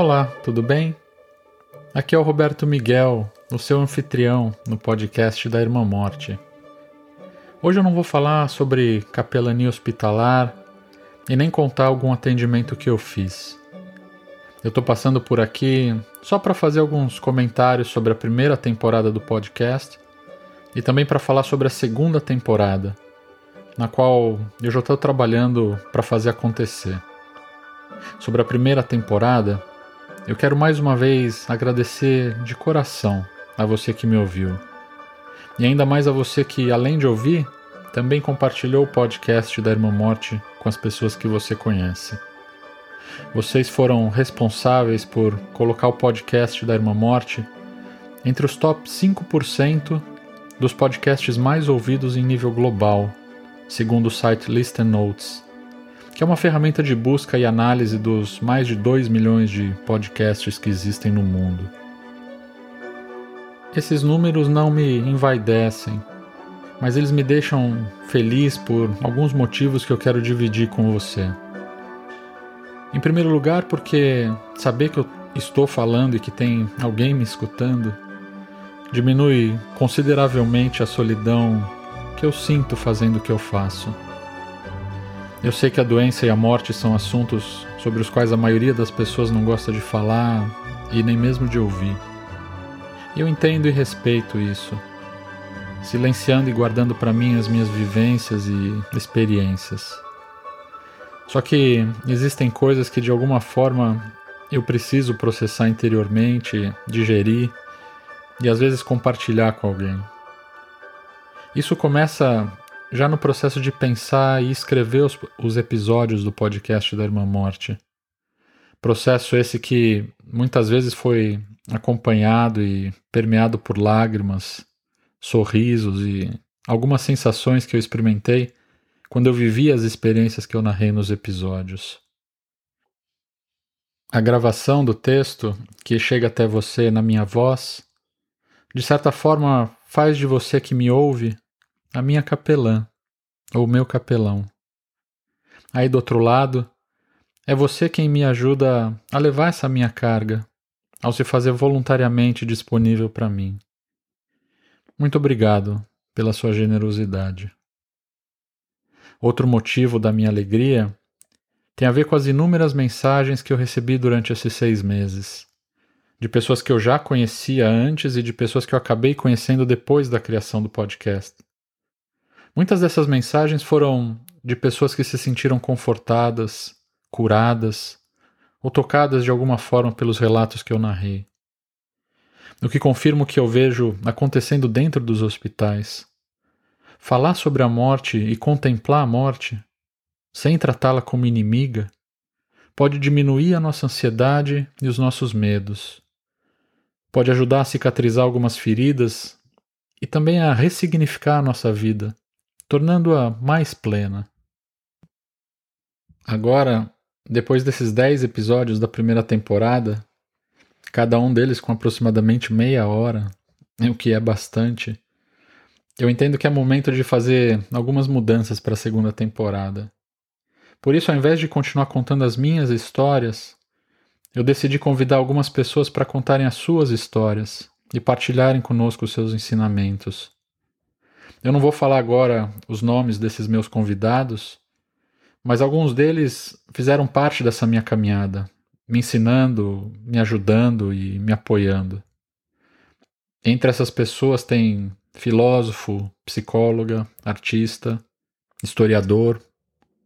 Olá, tudo bem? Aqui é o Roberto Miguel, o seu anfitrião no podcast da Irmã Morte. Hoje eu não vou falar sobre capelania hospitalar e nem contar algum atendimento que eu fiz. Eu estou passando por aqui só para fazer alguns comentários sobre a primeira temporada do podcast e também para falar sobre a segunda temporada, na qual eu já estou trabalhando para fazer acontecer. Sobre a primeira temporada, eu quero mais uma vez agradecer de coração a você que me ouviu. E ainda mais a você que, além de ouvir, também compartilhou o podcast da Irmã Morte com as pessoas que você conhece. Vocês foram responsáveis por colocar o podcast da Irmã Morte entre os top 5% dos podcasts mais ouvidos em nível global, segundo o site Listen Notes que é uma ferramenta de busca e análise dos mais de 2 milhões de podcasts que existem no mundo. Esses números não me envaidecem, mas eles me deixam feliz por alguns motivos que eu quero dividir com você. Em primeiro lugar, porque saber que eu estou falando e que tem alguém me escutando diminui consideravelmente a solidão que eu sinto fazendo o que eu faço. Eu sei que a doença e a morte são assuntos sobre os quais a maioria das pessoas não gosta de falar e nem mesmo de ouvir. Eu entendo e respeito isso, silenciando e guardando para mim as minhas vivências e experiências. Só que existem coisas que de alguma forma eu preciso processar interiormente, digerir e às vezes compartilhar com alguém. Isso começa já no processo de pensar e escrever os, os episódios do podcast da Irmã Morte. Processo esse que muitas vezes foi acompanhado e permeado por lágrimas, sorrisos e algumas sensações que eu experimentei quando eu vivi as experiências que eu narrei nos episódios. A gravação do texto que chega até você na minha voz, de certa forma faz de você que me ouve a minha capelã, ou meu capelão. Aí do outro lado, é você quem me ajuda a levar essa minha carga, ao se fazer voluntariamente disponível para mim. Muito obrigado pela sua generosidade. Outro motivo da minha alegria tem a ver com as inúmeras mensagens que eu recebi durante esses seis meses, de pessoas que eu já conhecia antes e de pessoas que eu acabei conhecendo depois da criação do podcast. Muitas dessas mensagens foram de pessoas que se sentiram confortadas, curadas ou tocadas de alguma forma pelos relatos que eu narrei. O que confirma o que eu vejo acontecendo dentro dos hospitais. Falar sobre a morte e contemplar a morte, sem tratá-la como inimiga, pode diminuir a nossa ansiedade e os nossos medos. Pode ajudar a cicatrizar algumas feridas e também a ressignificar a nossa vida tornando-a mais plena. Agora, depois desses dez episódios da primeira temporada, cada um deles com aproximadamente meia hora, o que é bastante, eu entendo que é momento de fazer algumas mudanças para a segunda temporada. Por isso, ao invés de continuar contando as minhas histórias, eu decidi convidar algumas pessoas para contarem as suas histórias e partilharem conosco os seus ensinamentos. Eu não vou falar agora os nomes desses meus convidados, mas alguns deles fizeram parte dessa minha caminhada, me ensinando, me ajudando e me apoiando. Entre essas pessoas tem filósofo, psicóloga, artista, historiador,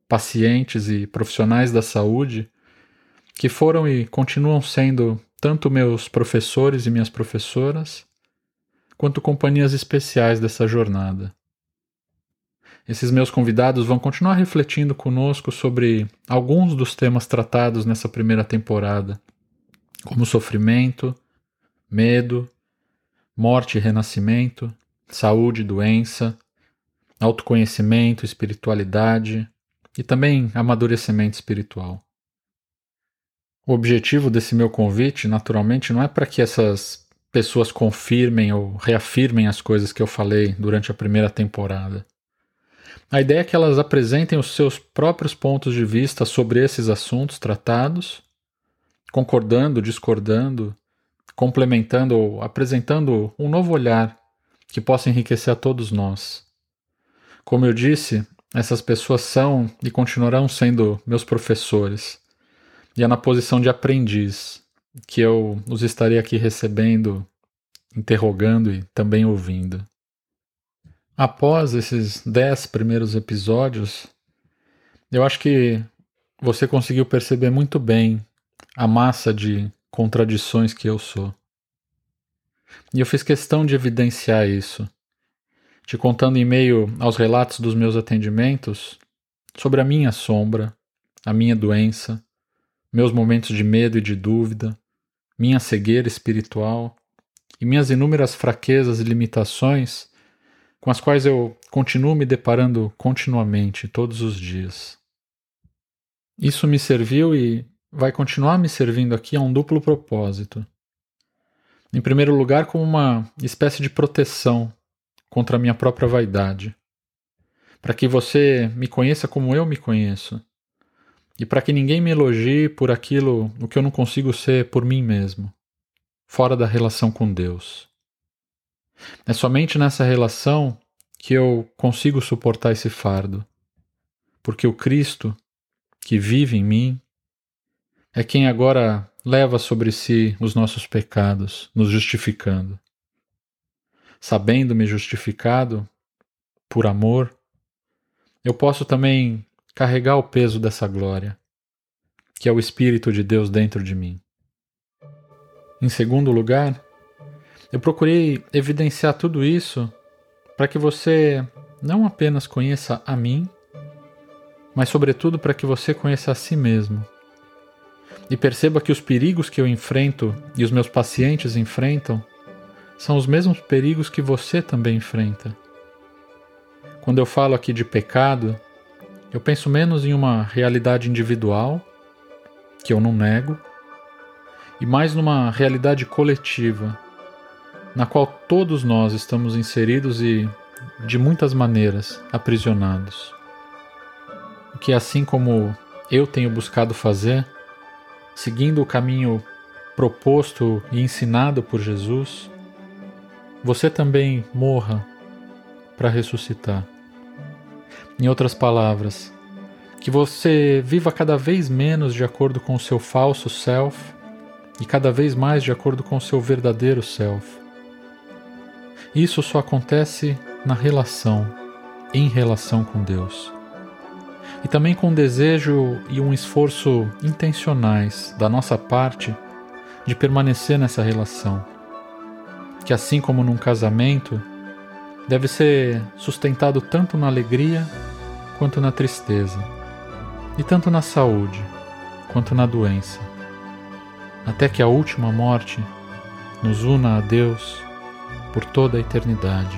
pacientes e profissionais da saúde que foram e continuam sendo tanto meus professores e minhas professoras, quanto companhias especiais dessa jornada. Esses meus convidados vão continuar refletindo conosco sobre alguns dos temas tratados nessa primeira temporada, como sofrimento, medo, morte e renascimento, saúde e doença, autoconhecimento, espiritualidade e também amadurecimento espiritual. O objetivo desse meu convite, naturalmente, não é para que essas pessoas confirmem ou reafirmem as coisas que eu falei durante a primeira temporada. A ideia é que elas apresentem os seus próprios pontos de vista sobre esses assuntos tratados, concordando, discordando, complementando ou apresentando um novo olhar que possa enriquecer a todos nós. Como eu disse, essas pessoas são e continuarão sendo meus professores, e é na posição de aprendiz que eu os estarei aqui recebendo, interrogando e também ouvindo. Após esses dez primeiros episódios, eu acho que você conseguiu perceber muito bem a massa de contradições que eu sou. E eu fiz questão de evidenciar isso, te contando em meio aos relatos dos meus atendimentos sobre a minha sombra, a minha doença, meus momentos de medo e de dúvida, minha cegueira espiritual e minhas inúmeras fraquezas e limitações com as quais eu continuo me deparando continuamente, todos os dias. Isso me serviu e vai continuar me servindo aqui a um duplo propósito. Em primeiro lugar, como uma espécie de proteção contra a minha própria vaidade, para que você me conheça como eu me conheço, e para que ninguém me elogie por aquilo o que eu não consigo ser por mim mesmo, fora da relação com Deus. É somente nessa relação que eu consigo suportar esse fardo, porque o Cristo que vive em mim é quem agora leva sobre si os nossos pecados, nos justificando. Sabendo-me justificado por amor, eu posso também carregar o peso dessa glória, que é o Espírito de Deus dentro de mim. Em segundo lugar, eu procurei evidenciar tudo isso para que você não apenas conheça a mim, mas, sobretudo, para que você conheça a si mesmo e perceba que os perigos que eu enfrento e os meus pacientes enfrentam são os mesmos perigos que você também enfrenta. Quando eu falo aqui de pecado, eu penso menos em uma realidade individual, que eu não nego, e mais numa realidade coletiva, na qual todos nós estamos inseridos e, de muitas maneiras, aprisionados. O que, assim como eu tenho buscado fazer, seguindo o caminho proposto e ensinado por Jesus, você também morra para ressuscitar. Em outras palavras, que você viva cada vez menos de acordo com o seu falso self e cada vez mais de acordo com o seu verdadeiro self. Isso só acontece na relação, em relação com Deus e também com desejo e um esforço intencionais da nossa parte de permanecer nessa relação, que assim como num casamento, deve ser sustentado tanto na alegria quanto na tristeza, e tanto na saúde quanto na doença, até que a última morte nos una a Deus por toda a eternidade.